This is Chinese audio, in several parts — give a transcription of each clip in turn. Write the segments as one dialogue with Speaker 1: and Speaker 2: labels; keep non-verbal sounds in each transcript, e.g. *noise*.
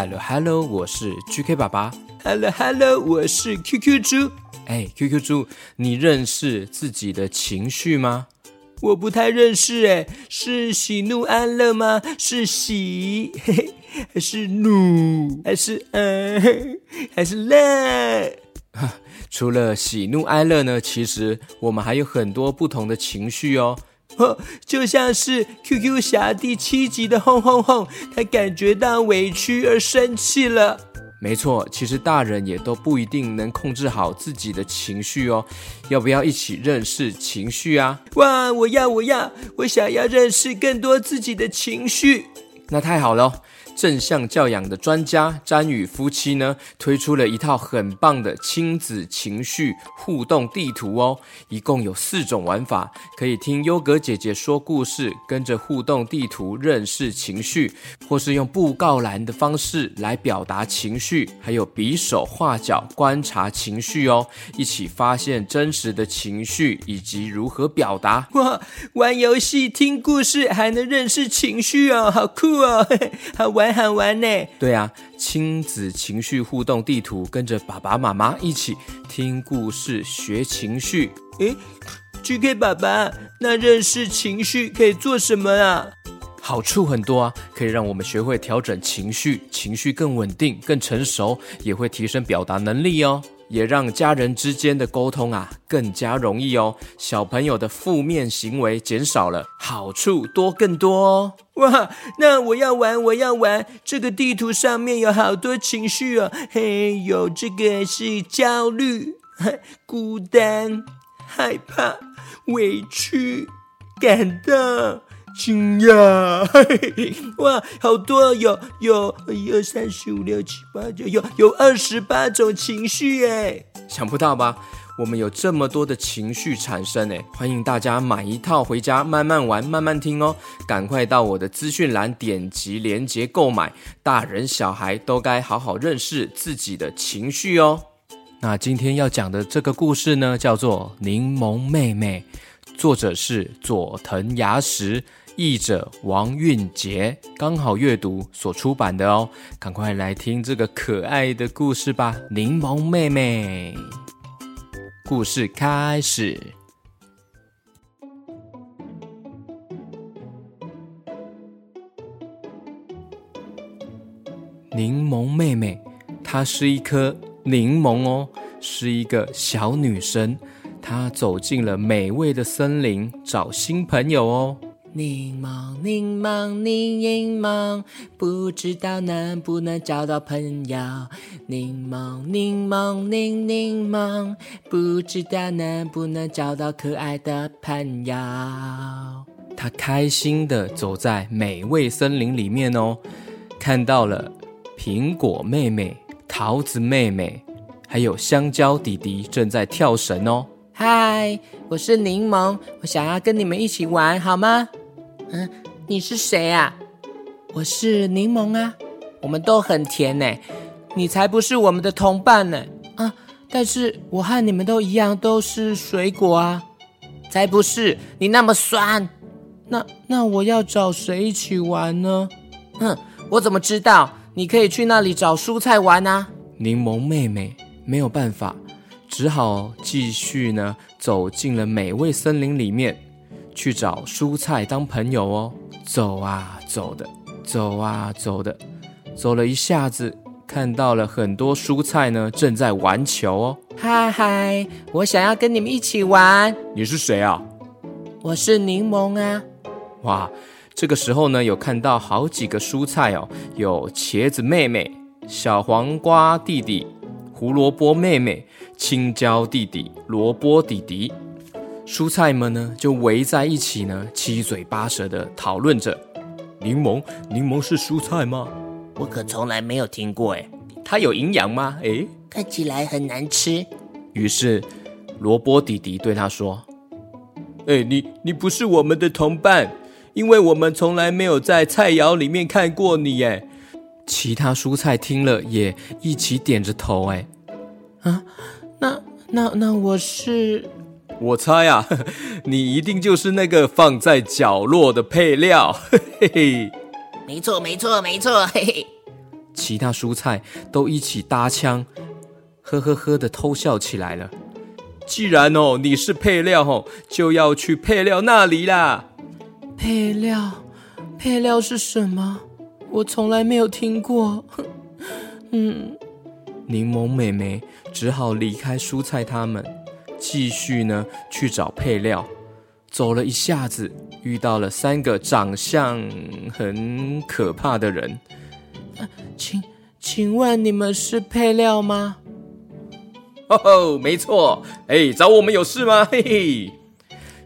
Speaker 1: Hello Hello，我是 GK 爸爸。
Speaker 2: Hello Hello，我是 QQ 猪。
Speaker 1: 哎，QQ 猪，你认识自己的情绪吗？
Speaker 2: 我不太认识，哎，是喜怒哀乐吗？是喜，嘿嘿，还是怒，还是嗯、呃，还是乐？*laughs*
Speaker 1: 除了喜怒哀乐呢，其实我们还有很多不同的情绪哦。
Speaker 2: 哦，*laughs* 就像是 QQ 侠第七集的轰轰轰，他感觉到委屈而生气了。
Speaker 1: 没错，其实大人也都不一定能控制好自己的情绪哦。要不要一起认识情绪啊？
Speaker 2: 哇，我要，我要，我想要认识更多自己的情绪。
Speaker 1: 那太好了。正向教养的专家詹宇夫妻呢，推出了一套很棒的亲子情绪互动地图哦，一共有四种玩法，可以听优格姐姐说故事，跟着互动地图认识情绪，或是用布告栏的方式来表达情绪，还有比手画脚观察情绪哦，一起发现真实的情绪以及如何表达。*laughs*
Speaker 2: 哇，玩游戏、听故事还能认识情绪哦，好酷哦，*laughs* 好玩。好玩呢，
Speaker 1: 对啊，亲子情绪互动地图，跟着爸爸妈妈一起听故事学情绪。
Speaker 2: 诶，GK 爸爸，那认识情绪可以做什么啊？
Speaker 1: 好处很多啊，可以让我们学会调整情绪，情绪更稳定、更成熟，也会提升表达能力哦。也让家人之间的沟通啊更加容易哦，小朋友的负面行为减少了，好处多更多哦。*laughs*
Speaker 2: 哇，那我要玩，我要玩！这个地图上面有好多情绪哦，嘿，有这个是焦虑、*laughs* 孤单、害怕、委屈、感动。惊讶，嘿嘿，哇，好多，有有一二三四五六七八九，有有二十八种情绪哎，
Speaker 1: 想不到吧？我们有这么多的情绪产生哎，欢迎大家买一套回家慢慢玩，慢慢听哦。赶快到我的资讯栏点击链接购买，大人小孩都该好好认识自己的情绪哦。那今天要讲的这个故事呢，叫做《柠檬妹妹》，作者是佐藤牙实。译者王韵杰，刚好阅读所出版的哦，赶快来听这个可爱的故事吧！柠檬妹妹，故事开始。柠檬妹妹，她是一颗柠檬哦，是一个小女生，她走进了美味的森林，找新朋友哦。
Speaker 3: 柠檬，柠檬，柠檬，不知道能不能找到朋友。柠檬，柠檬，柠柠檬，不知道能不能找到可爱的朋友。
Speaker 1: 他开心的走在美味森林里面哦，看到了苹果妹妹、桃子妹妹，还有香蕉弟弟正在跳绳哦。
Speaker 3: 嗨，我是柠檬，我想要跟你们一起玩，好吗？嗯，你是谁啊？我是柠檬啊，我们都很甜呢。你才不是我们的同伴呢。啊，但是我和你们都一样，都是水果啊。才不是，你那么酸。那那我要找谁一起玩呢？嗯，我怎么知道？你可以去那里找蔬菜玩啊。
Speaker 1: 柠檬妹妹没有办法，只好继续呢，走进了美味森林里面。去找蔬菜当朋友哦，走啊走的，走啊走的，走了一下子，看到了很多蔬菜呢，正在玩球哦。
Speaker 3: 嗨嗨，我想要跟你们一起玩。
Speaker 1: 你是谁啊？
Speaker 3: 我是柠檬啊。
Speaker 1: 哇，这个时候呢，有看到好几个蔬菜哦，有茄子妹妹、小黄瓜弟弟、胡萝卜妹妹、青椒弟弟、萝卜弟弟。蔬菜们呢，就围在一起呢，七嘴八舌的讨论着。柠檬，柠檬是蔬菜吗？
Speaker 3: 我可从来没有听过诶。
Speaker 1: 它有营养吗？诶，
Speaker 3: 看起来很难吃。
Speaker 1: 于是，萝卜弟弟对他说：“
Speaker 2: 诶，你你不是我们的同伴，因为我们从来没有在菜肴里面看过你。”诶，
Speaker 1: 其他蔬菜听了也一起点着头。诶，
Speaker 3: 啊，那那那我是。
Speaker 2: 我猜啊，*laughs* 你一定就是那个放在角落的配料，嘿嘿。
Speaker 3: 没错，没错，没错，嘿嘿。
Speaker 1: 其他蔬菜都一起搭腔，呵呵呵的偷笑起来了。既然哦你是配料哦，就要去配料那里啦。
Speaker 3: 配料，配料是什么？我从来没有听过。*laughs* 嗯，
Speaker 1: 柠檬妹妹只好离开蔬菜他们，继续呢去找配料。走了一下子，遇到了三个长相很可怕的人。
Speaker 3: 啊，请请问你们是配料吗？
Speaker 1: 哦吼，没错，哎，找我们有事吗？嘿嘿，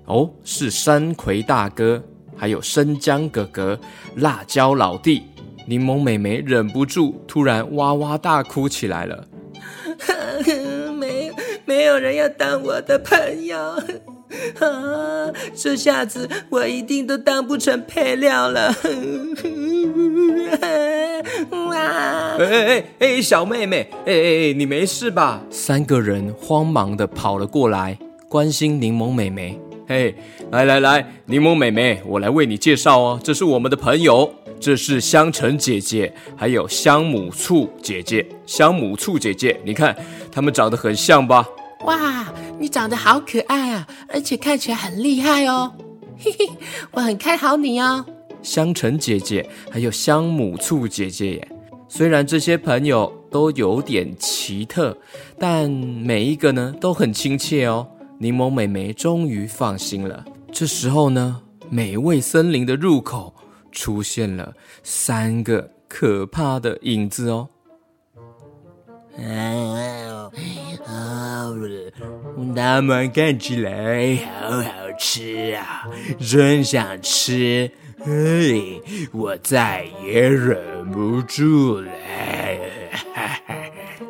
Speaker 1: 哦，是山葵大哥，还有生姜哥哥、辣椒老弟。柠檬妹妹忍不住，突然哇哇大哭起来了。*laughs*
Speaker 2: 没有，人要当我的朋友，啊，这下子我一定都当不成配料了。
Speaker 1: 哇！哎哎哎，小妹妹，哎哎哎，你没事吧？三个人慌忙的跑了过来，关心柠檬妹妹。嘿，来来来，柠檬妹妹，我来为你介绍哦，这是我们的朋友，这是香橙姐姐，还有香母醋姐姐。香母醋姐姐，你看他们长得很像吧？
Speaker 3: 哇，你长得好可爱啊，而且看起来很厉害哦。嘿嘿，我很看好你哦。
Speaker 1: 香橙姐姐，还有香母醋姐姐耶。虽然这些朋友都有点奇特，但每一个呢都很亲切哦。柠檬妹妹终于放心了。这时候呢，美味森林的入口出现了三个可怕的影子哦。
Speaker 2: 啊，它们看起来好好吃啊，真想吃。嘿，我再也忍不住了。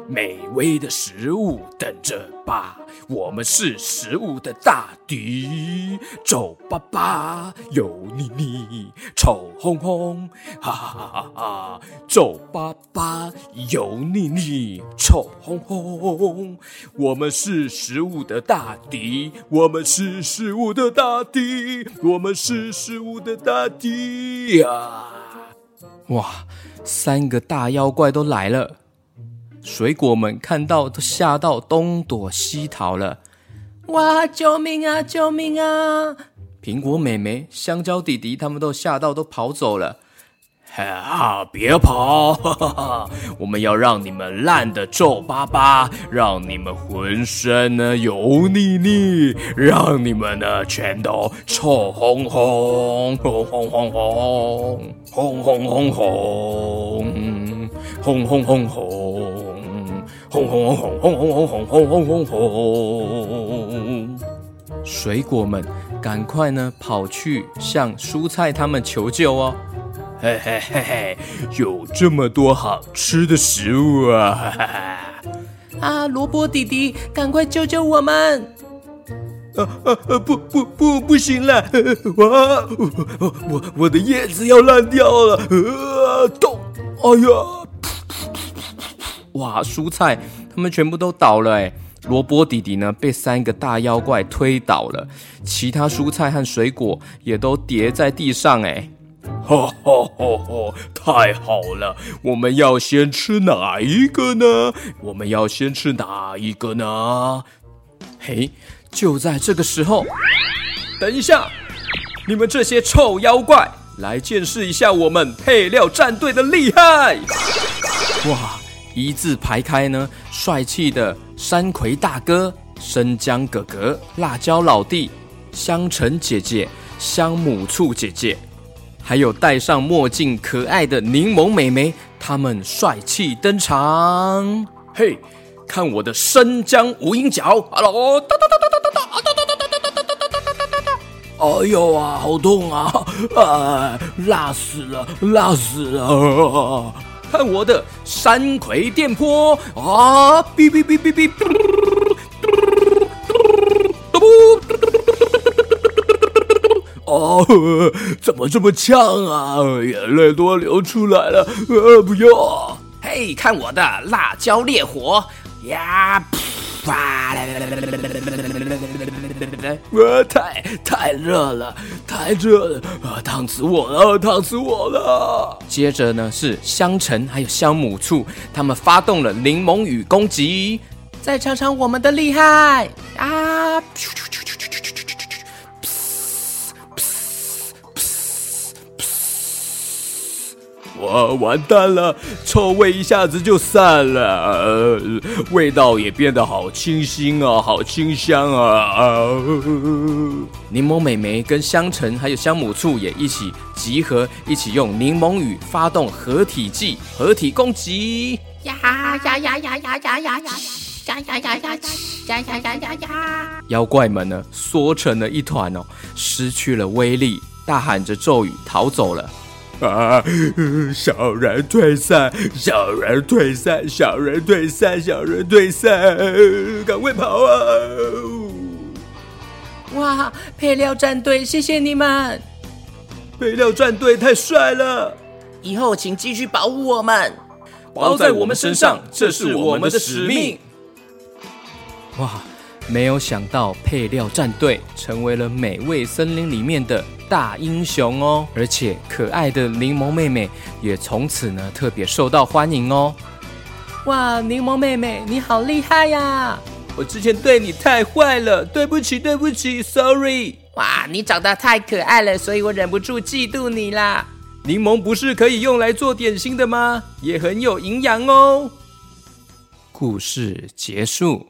Speaker 1: 美味的食物等着吧，我们是食物的大敌。皱巴巴，油腻腻，臭烘烘，哈哈哈哈哈！皱巴巴，油腻腻，臭烘烘。我们是食物的大敌，我们是食物的大敌，我们是食物的大敌呀！哇，三个大妖怪都来了。水果们看到都吓到东躲西逃了，
Speaker 3: 哇！救命啊！救命啊！
Speaker 1: 苹果妹妹、香蕉弟弟他们都吓到都跑走了。
Speaker 2: 啊！别跑！哈哈哈，我们要让你们烂得皱巴巴，让你们浑身呢油腻腻，让你们呢全都臭烘烘，烘烘烘烘，烘烘烘烘，烘烘烘烘。轰轰轰轰轰轰轰轰轰轰轰！
Speaker 1: 水果们，赶快呢跑去向蔬菜他们求救哦！
Speaker 2: 嘿嘿嘿嘿，有这么多好吃的食物啊！哈 *laughs* 哈哈！
Speaker 3: 啊，萝卜弟弟，赶快救救我们！
Speaker 2: 啊啊啊！不不不，不行了！我我我我的叶子要烂掉了！啊，痛！哎呀！
Speaker 1: 哇！蔬菜他们全部都倒了哎！萝卜弟弟呢被三个大妖怪推倒了，其他蔬菜和水果也都叠在地上哎！
Speaker 2: 哈哈哈哈！太好了，我们要先吃哪一个呢？我们要先吃哪一个呢？
Speaker 1: 嘿！就在这个时候，等一下，你们这些臭妖怪，来见识一下我们配料战队的厉害！哇！一字排开呢，帅气的山葵大哥、生姜哥哥、辣椒老弟、香橙姐姐、香母醋姐姐，还有戴上墨镜可爱的柠檬妹妹，他们帅气登场。嘿，看我的生姜无影脚！Hello，哒哒哒哒哒哒哒哒哒哒哒哒哒哒哒！
Speaker 2: 哎呦啊，好痛啊！啊，辣死了，辣死了！
Speaker 1: 看我的山葵电波啊！哔哔哔哔哔！
Speaker 2: 哦，怎么这么呛啊？眼泪都流出来了！呃，不要！
Speaker 3: 嘿，看我的辣椒烈火呀！*laughs*
Speaker 2: 哇！太太热了，太热了，啊，烫死我了，烫死我了。
Speaker 1: 接着呢是香橙还有香母醋，他们发动了柠檬雨攻击。
Speaker 3: 再尝尝我们的厉害啊！
Speaker 2: 哇，完蛋了，臭味一下子就散了，呃，味道也变得好清新啊，好清香啊！
Speaker 1: 柠檬美眉跟香橙还有香母醋也一起集合，一起用柠檬雨发动合体技，合体攻击！呀呀呀呀呀呀呀呀呀呀呀呀呀呀呀！妖怪们呢，缩成了一团哦，失去了威力，大喊着咒语逃走了。
Speaker 2: 啊！小人退散，小人退散，小人退散，小人退散，赶快跑啊！
Speaker 3: 哇！配料战队，谢谢你们！
Speaker 2: 配料战队太帅了！
Speaker 3: 以后请继续保护我们，
Speaker 2: 包在我们身上，这是我们的使命。
Speaker 1: 哇！没有想到配料战队成为了美味森林里面的大英雄哦，而且可爱的柠檬妹妹也从此呢特别受到欢迎哦。
Speaker 3: 哇，柠檬妹妹你好厉害呀！
Speaker 2: 我之前对你太坏了，对不起，对不起，sorry。
Speaker 3: 哇，你长得太可爱了，所以我忍不住嫉妒你啦。
Speaker 2: 柠檬不是可以用来做点心的吗？也很有营养哦。
Speaker 1: 故事结束。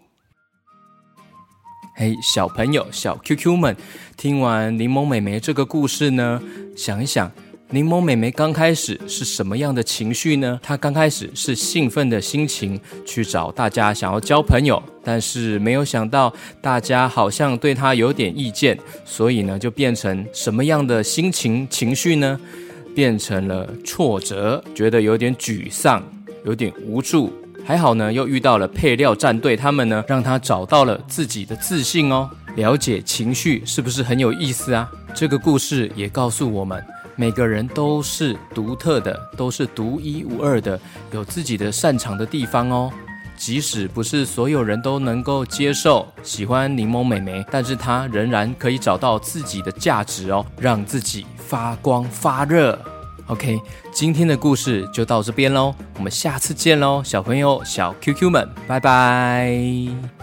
Speaker 1: 嘿，小朋友、小 QQ 们，听完柠檬美眉这个故事呢，想一想，柠檬美眉刚开始是什么样的情绪呢？她刚开始是兴奋的心情去找大家想要交朋友，但是没有想到大家好像对她有点意见，所以呢，就变成什么样的心情情绪呢？变成了挫折，觉得有点沮丧，有点无助。还好呢，又遇到了配料战队，他们呢让他找到了自己的自信哦。了解情绪是不是很有意思啊？这个故事也告诉我们，每个人都是独特的，都是独一无二的，有自己的擅长的地方哦。即使不是所有人都能够接受喜欢柠檬美眉，但是她仍然可以找到自己的价值哦，让自己发光发热。OK，今天的故事就到这边喽，我们下次见喽，小朋友、小 QQ 们，拜拜。